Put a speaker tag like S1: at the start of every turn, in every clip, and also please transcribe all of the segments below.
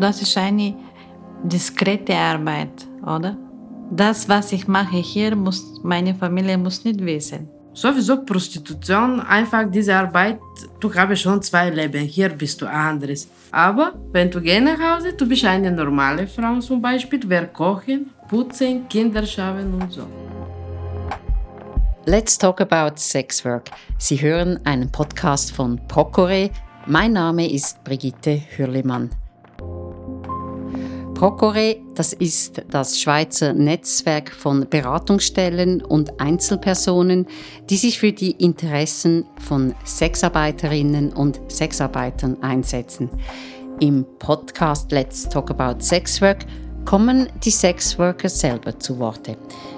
S1: Das ist eine diskrete Arbeit, oder? Das, was ich mache hier, muss meine Familie muss nicht wissen.
S2: Sowieso Prostitution, einfach diese Arbeit, du hast schon zwei Leben, hier bist du anderes. Aber wenn du gehst nach Hause, du bist eine normale Frau zum Beispiel, wer kochen, putzen, Kinder schauen und so.
S3: Let's talk about sex work. Sie hören einen Podcast von Procore. Mein Name ist Brigitte Hürlimann. Procore, das ist das Schweizer Netzwerk von Beratungsstellen und Einzelpersonen, die sich für die Interessen von Sexarbeiterinnen und Sexarbeitern einsetzen. Im Podcast Let's Talk About Sex Work kommen die Sexworkers selber zu Worte.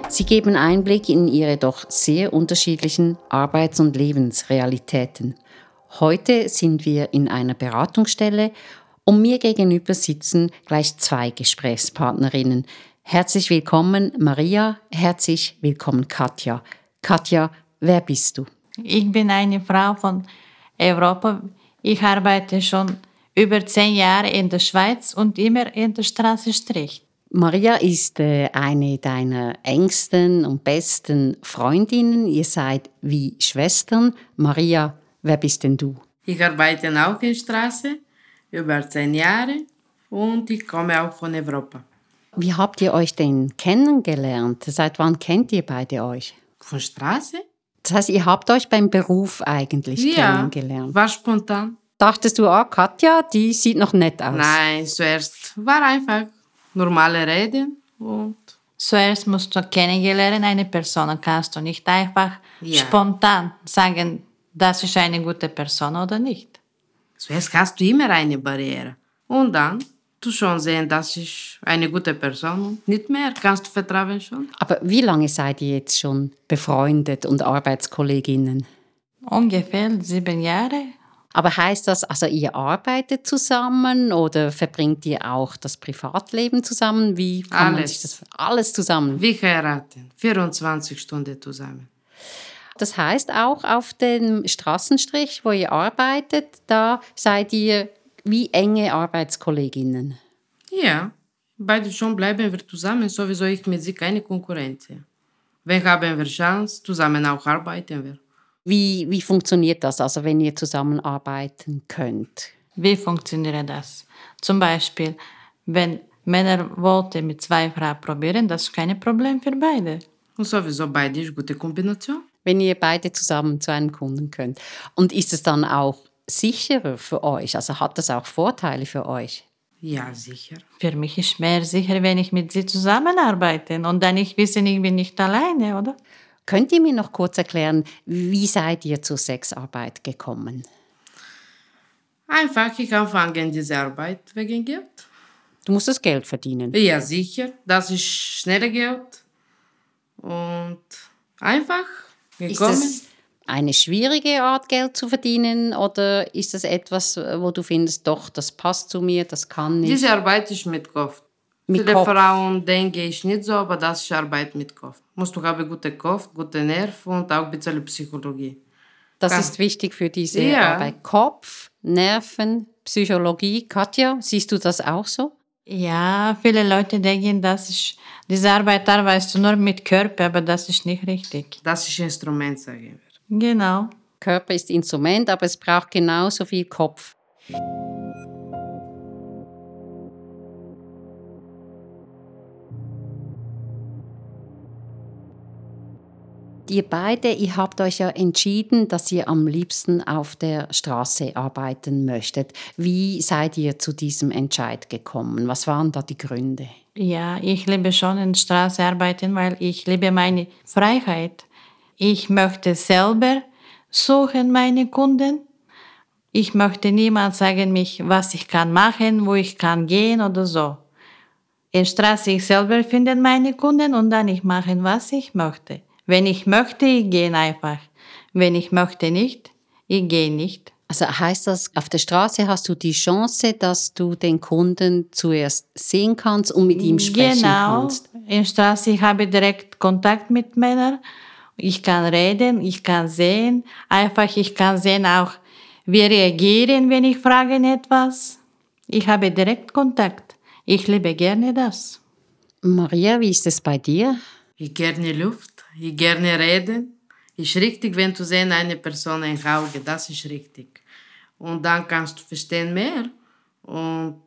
S3: Sie geben Einblick in ihre doch sehr unterschiedlichen Arbeits- und Lebensrealitäten. Heute sind wir in einer Beratungsstelle und mir gegenüber sitzen gleich zwei Gesprächspartnerinnen. Herzlich willkommen Maria, herzlich willkommen Katja. Katja, wer bist du?
S1: Ich bin eine Frau von Europa. Ich arbeite schon über zehn Jahre in der Schweiz und immer in der Straße Strich.
S3: Maria ist äh, eine deiner engsten und besten Freundinnen. Ihr seid wie Schwestern. Maria, wer bist denn du?
S2: Ich arbeite auch in der Straße über zehn Jahre und ich komme auch von Europa.
S3: Wie habt ihr euch denn kennengelernt? Seit wann kennt ihr beide euch?
S2: Von Straße?
S3: Das heißt, ihr habt euch beim Beruf eigentlich
S2: ja,
S3: kennengelernt?
S2: war spontan.
S3: Dachtest du, ah, Katja, die sieht noch nett aus?
S2: Nein, zuerst war einfach normale Reden und
S1: Zuerst musst du kennengelernt eine Person, kannst du nicht einfach
S2: Ja.
S1: spontan sagen, das ist eine gute Person oder nicht.
S2: zuerst hast du immer eine Barriere. Und dann du schon sehen, das ist eine gute Person und nicht mehr, kannst du vertrauen schon.
S3: Aber wie lange seid ihr jetzt schon befreundet und Arbeitskolleginnen?
S1: Ungefähr sieben Jahre.
S3: Aber heißt das, also ihr arbeitet zusammen oder verbringt ihr auch das Privatleben zusammen? Wie kann
S2: Alles.
S3: sich das alles zusammen?
S2: Wir heiraten, 24 Stunden zusammen.
S3: Das heißt auch auf dem Straßenstrich, wo ihr arbeitet, da seid ihr wie enge Arbeitskolleginnen.
S2: Ja, beide schon bleiben wir zusammen, sowieso ich mit sie keine Konkurrenz. Wenn haben wir Chance, zusammen auch arbeiten wir.
S3: Wie, wie funktioniert das, also wenn ihr zusammenarbeiten könnt?
S1: Wie funktioniert das? Zum Beispiel, wenn Männer wollten mit zwei Frauen probieren, das ist kein Problem für beide.
S2: Und sowieso beide ist gute Kombination.
S3: wenn ihr beide zusammen zu einem Kunden könnt. Und ist es dann auch sicherer für euch? Also hat das auch Vorteile für euch?
S2: Ja, sicher.
S1: Für mich ist mehr sicher, wenn ich mit sie zusammenarbeite und dann ich wissen, ich bin nicht alleine, oder?
S3: Könnt ihr mir noch kurz erklären, wie seid ihr zur Sexarbeit gekommen?
S2: Einfach, ich anfange diese Arbeit wegen Geld.
S3: Du musst das Geld verdienen.
S2: Ja, sicher. Das ist schnelle Geld. Und einfach
S3: Ist
S2: gekommen.
S3: das eine schwierige Art, Geld zu verdienen oder ist das etwas, wo du findest, doch, das passt zu mir, das kann ich?
S2: Diese Arbeit ist mit Kopf.
S3: Mit
S2: Viele
S3: Kopf.
S2: Frauen denke ich nicht so, aber das ist Arbeit mit Kopf. Musst du haben guten Kopf, gute Nerven und auch ein bisschen Psychologie.
S3: Das
S2: Kann-
S3: ist wichtig für diese
S2: Ja.
S3: Arbeit. Kopf, Nerven, Psychologie. Katja, siehst du das auch so?
S1: Ja, viele Leute denken, das ist, diese Arbeit arbeitest du nur mit Körper, aber das ist nicht richtig.
S2: Das ist Instrument, sagen wir.
S1: Genau.
S3: Körper ist Instrument, aber es braucht genauso viel Kopf. Ihr beide, ihr habt euch ja entschieden, dass ihr am liebsten auf der Straße arbeiten möchtet. Wie seid ihr zu diesem Entscheid gekommen? Was waren da die Gründe?
S1: Ja, ich liebe schon in der Straße arbeiten, weil ich liebe meine Freiheit. Ich möchte selber suchen meine Kunden. Ich möchte niemand sagen mich, was ich kann machen, wo ich kann gehen oder so. In der Straße ich selber finde meine Kunden und dann ich machen, was ich möchte. Wenn ich möchte, ich gehe einfach. Wenn ich möchte nicht, ich gehe nicht.
S3: Also heißt das, auf der Straße hast du die Chance, dass du den Kunden zuerst sehen kannst und mit ihm sprechen
S1: genau.
S3: kannst.
S1: In der Straße ich habe direkt Kontakt mit Männern Ich kann reden, ich kann sehen. Einfach, ich kann sehen auch, wie reagieren, wenn ich frage etwas. Ich habe direkt Kontakt. Ich liebe gerne das.
S3: Maria, wie ist es bei dir?
S2: Ich gerne Luft, ich gerne reden. Ist richtig, wenn du sehen eine Person ein Auge, das ist richtig. Und dann kannst du verstehen mehr. Und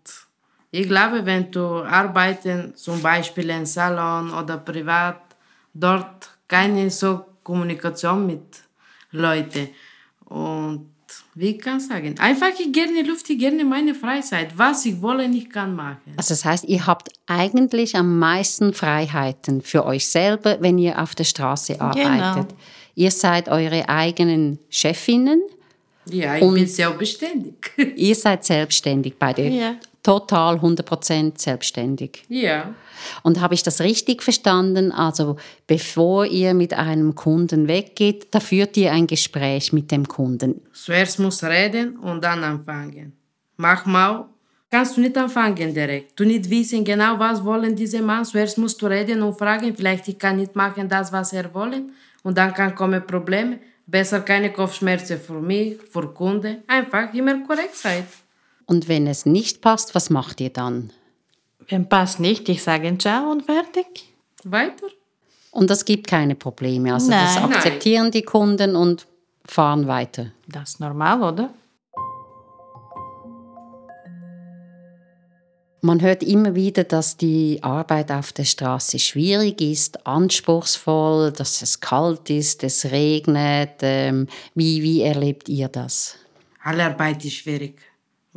S2: ich glaube, wenn du arbeiten, zum Beispiel im Salon oder privat, dort keine so Kommunikation mit Leuten. Und wie kann ich sagen? Einfach ich gerne Luft, ich gerne meine Freizeit. Was ich wolle, ich kann machen.
S3: Also das heißt, ihr habt eigentlich am meisten Freiheiten für euch selber, wenn ihr auf der Straße arbeitet. Genau. Ihr seid eure eigenen Chefinnen.
S2: Ja, ich bin selbstständig.
S3: Ihr seid selbstständig bei der ja total 100% selbstständig.
S2: Ja.
S3: Und habe ich das richtig verstanden? Also bevor ihr mit einem Kunden weggeht, da führt ihr ein Gespräch mit dem Kunden.
S2: Zuerst muss reden und dann anfangen. Manchmal kannst du nicht anfangen direkt. Du nicht wissen genau, was wollen diese Mann. Zuerst musst du reden und fragen, vielleicht ich kann nicht machen das, was er wollen. Und dann kann kommen Probleme. Besser keine Kopfschmerzen für mich, für Kunden. Einfach immer korrekt sein.
S3: Und wenn es nicht passt, was macht ihr dann?
S1: Wenn passt nicht, ich sage Ciao und fertig.
S2: Weiter.
S3: Und das gibt keine Probleme. Also nein, das akzeptieren nein. die Kunden und fahren weiter.
S1: Das ist normal, oder?
S3: Man hört immer wieder, dass die Arbeit auf der Straße schwierig ist, anspruchsvoll, dass es kalt ist, es regnet. Ähm, wie, wie erlebt ihr das?
S2: Alle Arbeit ist schwierig.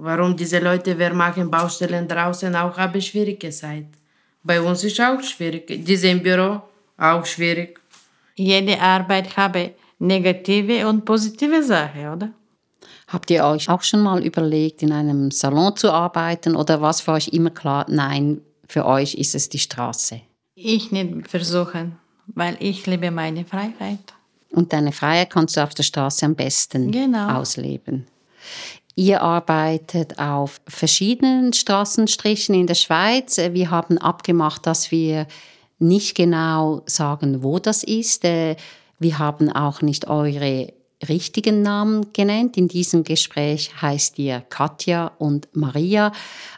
S2: Warum diese Leute, wer machen Baustellen draußen, auch haben schwierige Zeit. Bei uns ist auch schwierig. Diese im Büro auch schwierig.
S1: Jede Arbeit habe negative und positive Sachen, oder?
S3: Habt ihr euch auch schon mal überlegt, in einem Salon zu arbeiten oder was für euch immer klar? Nein, für euch ist es die Straße.
S1: Ich nicht versuchen, weil ich liebe meine Freiheit.
S3: Und deine Freiheit kannst du auf der Straße am besten genau. ausleben. Ihr arbeitet auf verschiedenen Straßenstrichen in der Schweiz. Wir haben abgemacht, dass wir nicht genau sagen, wo das ist. Äh, wir haben auch nicht eure richtigen Namen genannt. In diesem Gespräch heißt ihr Katja und Maria.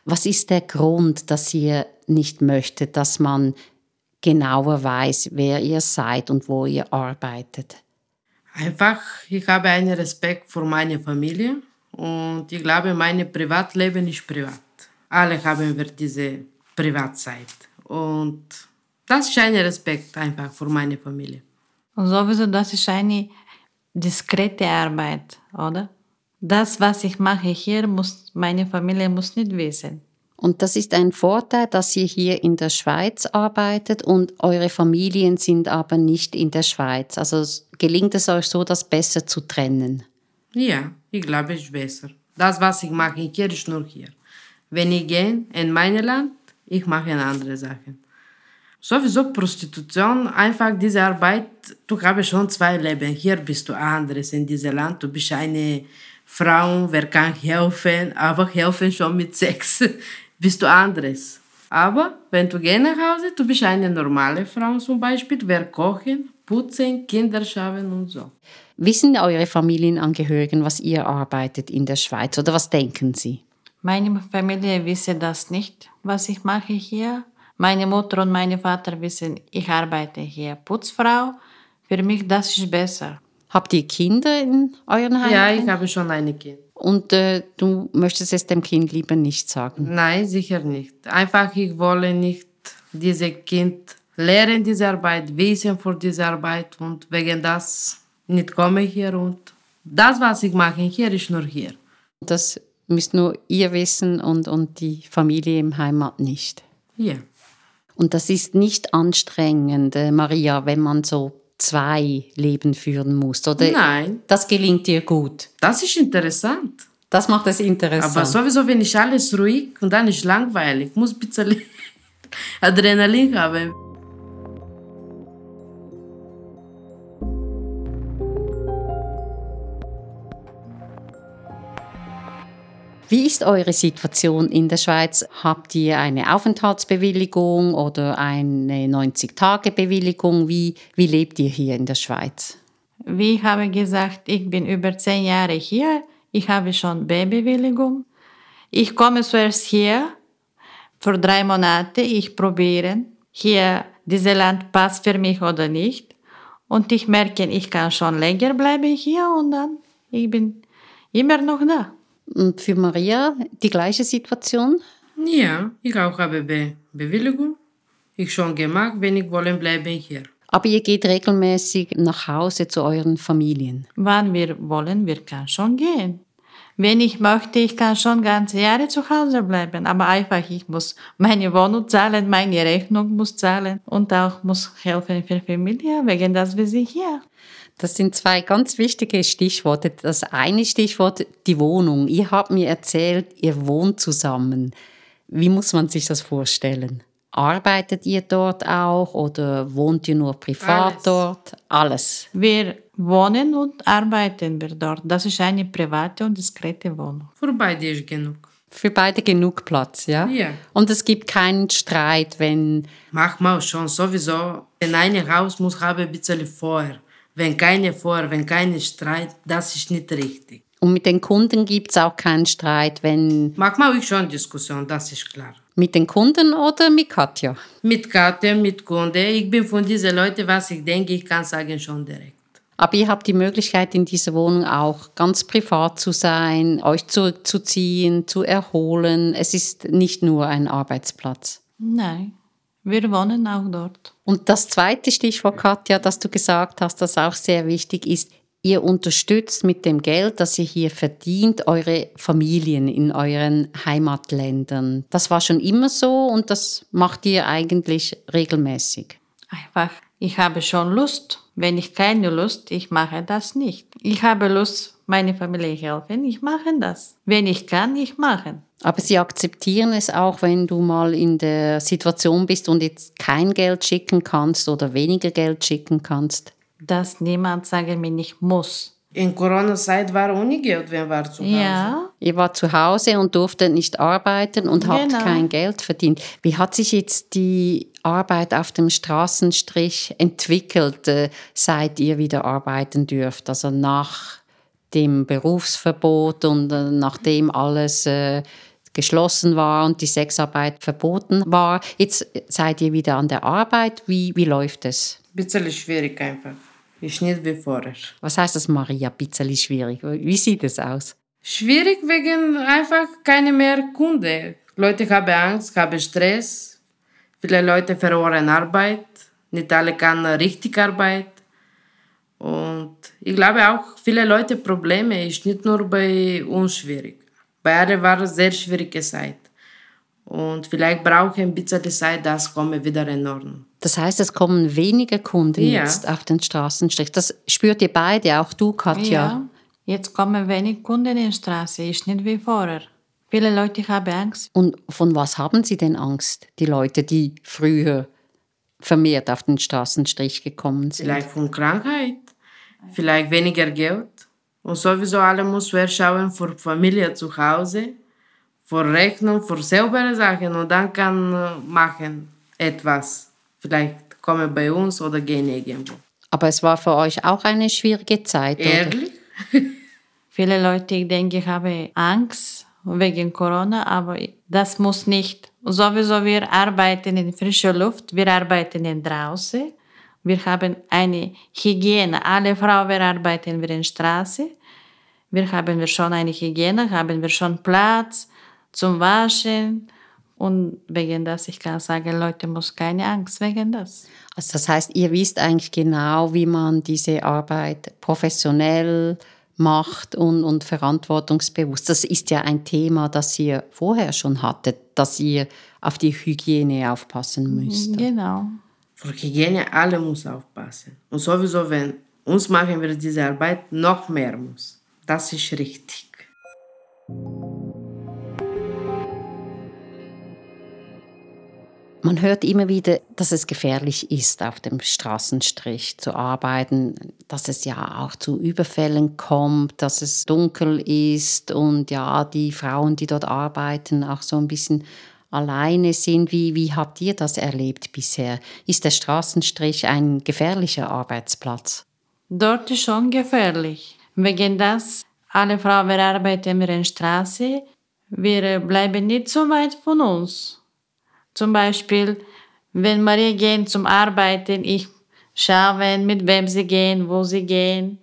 S3: Was ist der Grund, dass ihr nicht möchtet, dass man genauer weiß, wer ihr seid und wo ihr arbeitet?
S2: Einfach, ich habe einen Respekt vor meiner Familie und ich glaube, mein Privatleben ist privat. Alle haben wir diese Privatzeit. Und das ist ein Respekt einfach für meine Familie.
S1: Und sowieso, das ist eine diskrete Arbeit, oder? Das, was ich mache hier, muss meine Familie muss nicht wissen.
S3: Und das ist ein Vorteil, dass ihr hier in der Schweiz arbeitet und eure Familien sind aber nicht in der Schweiz. Also gelingt es euch so, das besser zu trennen?
S2: Ja, ich glaube, es ist besser. Das, was ich mache hier, ist nur hier. Wenn ich gehe in mein Land, ich mache andere Sachen. Sowieso Prostitution, einfach diese Arbeit, du hast schon zwei Leben. Hier bist du anderes in diesem Land. Du bist eine Frau, wer kann helfen, aber helfen schon mit Sex. bist du anderes. Aber wenn du gehst nach Hause, du bist eine normale Frau zum Beispiel, wer kochen, putzen, Kinder schauen und so.
S3: Wissen eure Familienangehörigen, was ihr arbeitet in der Schweiz oder was denken sie?
S1: Meine Familie wissen das nicht, was ich mache hier. Meine Mutter und mein Vater wissen, ich arbeite hier Putzfrau. Für mich das ist besser.
S3: Habt ihr Kinder in euren Heim?
S2: Ja, ich habe schon ein Kind.
S3: Und äh, du möchtest es dem Kind lieber nicht sagen?
S2: Nein, sicher nicht. Einfach, ich wolle nicht dieses Kind lernen, diese Arbeit, wissen für diese Arbeit und wegen das nicht komme hier und das, was ich mache hier, ist nur hier.
S3: Das müsst nur ihr wissen und, und die Familie im Heimat nicht.
S2: Ja.
S3: Und das ist nicht anstrengend, äh, Maria, wenn man so zwei Leben führen muss, oder?
S2: Nein.
S3: Das gelingt dir gut.
S2: Das ist interessant.
S3: Das macht es interessant.
S2: Aber sowieso, wenn ich alles ruhig und dann ist langweilig, ich muss ein bisschen Adrenalin haben.
S3: Wie ist eure Situation in der Schweiz? Habt ihr eine Aufenthaltsbewilligung oder eine 90-Tage-Bewilligung? Wie, wie lebt ihr hier in der Schweiz?
S1: Wie ich habe gesagt, ich bin über zehn Jahre hier. Ich habe schon B-Bewilligung. Ich komme zuerst hier für drei Monate. Ich probiere hier dieses Land passt für mich oder nicht. Und ich merke, ich kann schon länger bleiben hier und dann ich bin immer noch da.
S3: Und für Maria die gleiche Situation?
S2: Ja, ich auch habe Be Bewilligung. Ich schon gemacht, wenn ich wollen bleiben hier.
S3: Aber ihr geht regelmäßig nach Hause zu euren Familien?
S1: Wann wir wollen, wir können schon gehen. Wenn ich möchte, ich kann schon ganze Jahre zu Hause bleiben, aber einfach, ich muss meine Wohnung zahlen, meine Rechnung muss zahlen und auch muss helfen für Familie, wegen das wir sind hier.
S3: Das sind zwei ganz wichtige Stichworte. Das eine Stichwort, die Wohnung. Ihr habt mir erzählt, ihr wohnt zusammen. Wie muss man sich das vorstellen? Arbeitet ihr dort auch oder wohnt ihr nur privat Alles. dort? Alles.
S1: Wir wohnen und arbeiten wir dort. Das ist eine private und diskrete Wohnung.
S2: Für beide ist genug.
S3: Für beide genug Platz, ja?
S2: Ja.
S3: Und es gibt keinen Streit, wenn...
S2: Manchmal schon, sowieso. Wenn ein Haus muss haben ein bisschen Feuer. Wenn keine Feuer, wenn keine Streit, das ist nicht richtig.
S3: Und mit den Kunden gibt es auch keinen Streit, wenn...
S2: Manchmal ich schon Diskussion, das ist klar.
S3: Mit den Kunden oder mit Katja?
S2: Mit Katja, mit Kunden. Ich bin von diesen Leuten, was ich denke, ich kann sagen schon direkt.
S3: Aber ihr habt die Möglichkeit, in dieser Wohnung auch ganz privat zu sein, euch zurückzuziehen, zu erholen. Es ist nicht nur ein Arbeitsplatz.
S1: Nein, wir wohnen auch dort.
S3: Und das zweite Stichwort, Katja, das du gesagt hast, das auch sehr wichtig ist, Ihr unterstützt mit dem Geld, das ihr hier verdient, eure Familien in euren Heimatländern. Das war schon immer so und das macht ihr eigentlich regelmäßig.
S1: Einfach, ich habe schon Lust. Wenn ich keine Lust, ich mache das nicht. Ich habe Lust, meine Familie helfen, ich mache das. Wenn ich kann, ich mache.
S3: Aber sie akzeptieren es auch, wenn du mal in der Situation bist und jetzt kein Geld schicken kannst oder weniger Geld schicken kannst
S1: dass niemand sagen mir nicht muss.
S2: In Corona-Zeit war ohne Geld, wer war zu Hause.
S1: Ja.
S3: Ihr war zu Hause und durfte nicht arbeiten und genau. habt kein Geld verdient. Wie hat sich jetzt die Arbeit auf dem Straßenstrich entwickelt, äh, seit ihr wieder arbeiten dürft? Also nach dem Berufsverbot und äh, nachdem alles äh, geschlossen war und die Sexarbeit verboten war. Jetzt seid ihr wieder an der Arbeit. Wie, wie läuft es?
S2: Ein bisschen schwierig einfach. Ist nicht wie vorher.
S3: Was heißt das, Maria? Ein bisschen schwierig. Wie sieht es aus?
S2: Schwierig wegen einfach keine mehr Kunden. Leute haben Angst, haben Stress. Viele Leute verloren Arbeit. Nicht alle können richtig Arbeit. Und ich glaube auch, viele Leute Probleme ist nicht nur bei uns schwierig. Bei allen war es sehr schwierige Zeit. Und vielleicht brauche ich ein bisschen Zeit, das komme wieder in Ordnung.
S3: Das heißt, es kommen weniger Kunden ja. jetzt auf den Straßenstrich. Das spürt ihr beide, auch du, Katja.
S1: Ja, jetzt kommen wenig Kunden in die Straße, ist nicht wie vorher. Viele Leute haben Angst.
S3: Und von was haben sie denn Angst, die Leute, die früher vermehrt auf den Straßenstrich gekommen sind?
S2: Vielleicht von Krankheit, vielleicht weniger Geld. Und sowieso alle muss wer schauen für Familie zu Hause für Rechnung, für saubere Sachen und dann kann äh, machen etwas. Vielleicht kommen bei uns oder gehen irgendwo.
S3: Aber es war für euch auch eine schwierige Zeit,
S2: Ehrlich?
S1: Viele Leute ich denke, ich habe Angst wegen Corona, aber das muss nicht. Sowieso, wir arbeiten in frischer Luft, wir arbeiten in draußen, wir haben eine Hygiene. Alle Frauen arbeiten wir in der Straße. Wir haben schon eine Hygiene, haben wir schon Platz, zum Waschen. Und wegen das, ich kann sagen, Leute muss keine Angst wegen das.
S3: Also das heißt, ihr wisst eigentlich genau, wie man diese Arbeit professionell macht und, und verantwortungsbewusst. Das ist ja ein Thema, das ihr vorher schon hattet, dass ihr auf die Hygiene aufpassen müsst.
S1: Genau.
S2: Für Hygiene alle muss aufpassen. Und sowieso, wenn uns machen wir diese Arbeit noch mehr muss. Das ist richtig.
S3: Man hört immer wieder, dass es gefährlich ist, auf dem Straßenstrich zu arbeiten, dass es ja auch zu Überfällen kommt, dass es dunkel ist und ja, die Frauen, die dort arbeiten, auch so ein bisschen alleine sind. Wie, wie habt ihr das erlebt bisher? Ist der Straßenstrich ein gefährlicher Arbeitsplatz?
S1: Dort ist schon gefährlich. Wegen das, alle Frauen arbeiten in der Straße, wir bleiben nicht so weit von uns. Zum Beispiel, wenn Maria gehen zum Arbeiten, ich schaue, mit wem sie gehen, wo sie gehen.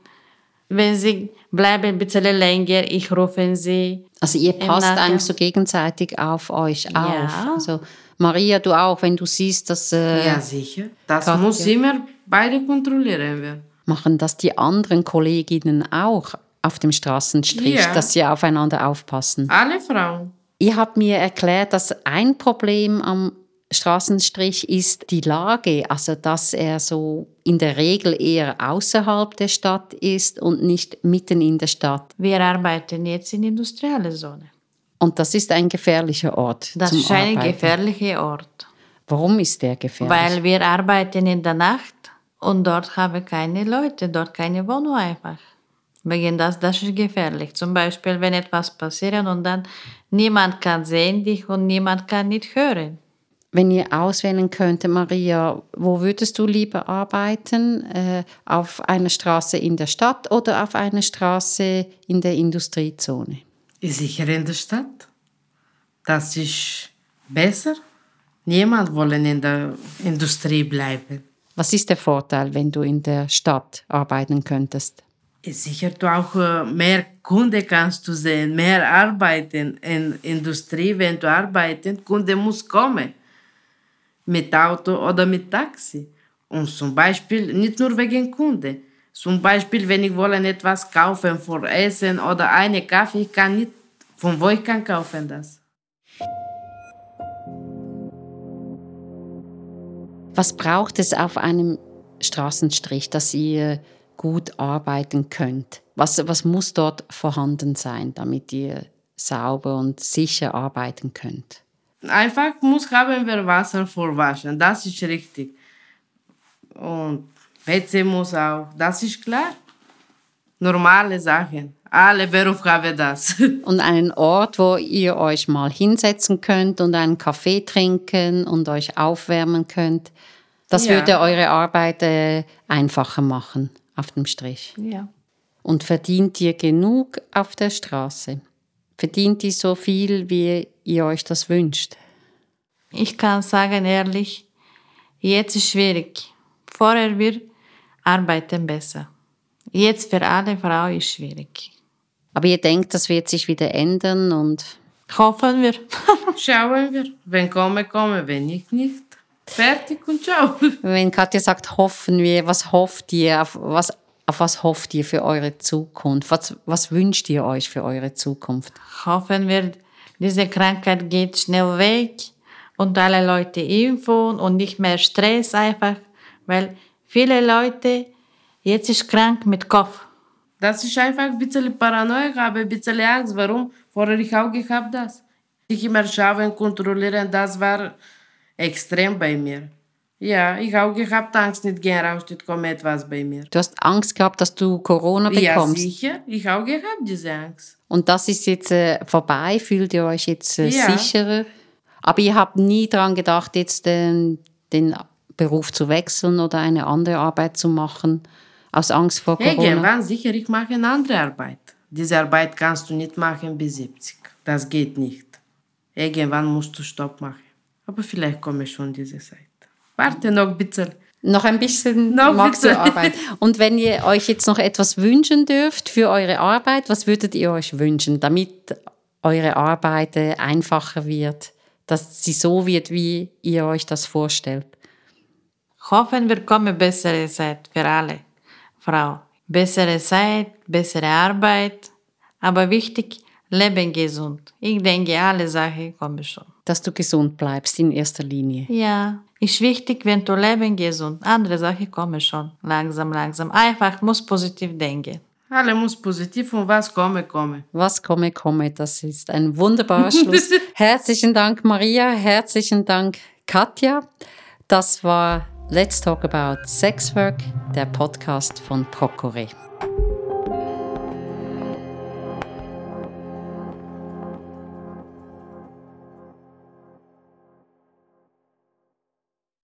S1: Wenn sie bleiben ein bisschen länger, ich rufe sie.
S3: Also ihr passt eigentlich so gegenseitig auf euch auf. Ja. Also Maria, du auch, wenn du siehst, dass...
S2: Äh, ja, sicher. Das Katja, muss immer beide kontrollieren wir.
S3: Machen das die anderen Kolleginnen auch auf dem Straßenstrich, ja. dass sie aufeinander aufpassen?
S2: Alle Frauen.
S3: Ihr habt mir erklärt, dass ein Problem am Straßenstrich ist die Lage, also dass er so in der Regel eher außerhalb der Stadt ist und nicht mitten in der Stadt.
S1: Wir arbeiten jetzt in industrielle Zone.
S3: Und das ist ein gefährlicher Ort.
S1: Das ist ein Arbeiten. gefährlicher Ort.
S3: Warum ist der gefährlich?
S1: Weil wir arbeiten in der Nacht und dort haben keine Leute, dort keine Wohnung einfach. Wegen das, das ist gefährlich. Zum Beispiel, wenn etwas passiert und dann niemand kann sehen dich und niemand kann nicht hören.
S3: Wenn ihr auswählen könntet, Maria, wo würdest du lieber arbeiten? Äh, auf einer Straße in der Stadt oder auf einer Straße in der Industriezone?
S2: Sicher in der Stadt. Das ist besser. Niemand will in der Industrie bleiben.
S3: Was ist der Vorteil, wenn du in der Stadt arbeiten könntest?
S2: Sicher du auch äh, mehr Kunde kannst du sehen, mehr arbeiten in Industrie, wenn du arbeitest, Kunde muss kommen mit Auto oder mit Taxi. Und zum Beispiel nicht nur wegen Kunde. Zum Beispiel, wenn ich wollen etwas kaufen für Essen oder eine Kaffee, ich kann nicht, von wo ich kann kaufen das.
S3: Was braucht es auf einem Straßenstrich, dass ihr gut arbeiten könnt? Was, was muss dort vorhanden sein, damit ihr sauber und sicher arbeiten könnt?
S2: Einfach muss haben wir Wasser für Waschen, das ist richtig. Und WC muss auch, das ist klar. Normale Sachen. Alle Berufe haben das.
S3: Und einen Ort, wo ihr euch mal hinsetzen könnt und einen Kaffee trinken und euch aufwärmen könnt. Das ja. würde eure Arbeit äh, einfacher machen auf dem Strich.
S1: Ja.
S3: Und verdient ihr genug auf der Straße? Verdient ihr so viel, wie ihr euch das wünscht?
S1: Ich kann sagen ehrlich, jetzt ist schwierig. Vorher wir arbeiten besser. Jetzt für alle Frauen ist schwierig.
S3: Aber ihr denkt, das wird sich wieder ändern und
S1: hoffen wir.
S2: Schauen wir. Wenn komme, komme, wenn nicht, nicht. Fertig und ciao.
S3: Wenn Katja sagt, hoffen wir, was hofft ihr? Auf was, auf was hofft ihr für eure Zukunft? Was, was wünscht ihr euch für eure Zukunft?
S1: Hoffen wir, diese Krankheit geht schnell weg und alle Leute impfen und nicht mehr Stress einfach, weil viele Leute jetzt ist krank mit Kopf.
S2: Das ist einfach ein bisschen Paranoia, habe ein bisschen Angst. Warum? Vorher ich auch gehabt das. Ich immer schauen, kontrollieren, das war extrem bei mir. Ja, ich habe gehabt Angst, nicht gehen raus, nicht kommt etwas bei mir.
S3: Du hast Angst gehabt, dass du Corona bekommst?
S2: Ja, sicher. Ich habe gehabt diese Angst.
S3: Und das ist jetzt äh, vorbei? Fühlt ihr euch jetzt äh, ja. sicherer? Aber ihr habt nie daran gedacht, jetzt den, den Beruf zu wechseln oder eine andere Arbeit zu machen, aus Angst vor Corona?
S2: Irgendwann sicher, ich mache eine andere Arbeit. Diese Arbeit kannst du nicht machen bis 70. Das geht nicht. Irgendwann musst du Stopp machen. Aber vielleicht komme schon diese Zeit. Warte noch ein bisschen.
S3: Noch ein bisschen noch magst du Arbeit. Und wenn ihr euch jetzt noch etwas wünschen dürft für eure Arbeit, was würdet ihr euch wünschen, damit eure Arbeit einfacher wird, dass sie so wird, wie ihr euch das vorstellt?
S1: Hoffen wir kommen bessere Zeit für alle, Frau. Bessere Zeit, bessere Arbeit, aber wichtig, Leben gesund. Ich denke, alle Sachen kommen schon
S3: dass du gesund bleibst in erster Linie.
S1: Ja, ist wichtig, wenn du leben gesund. Andere Sachen kommen schon langsam, langsam. Einfach muss positiv denken.
S2: Alle muss positiv und was komme, komme.
S3: Was komme, komme. Das ist ein wunderbarer Schluss. herzlichen Dank, Maria. Herzlichen Dank, Katja. Das war Let's Talk About Sex Work, der Podcast von Procure.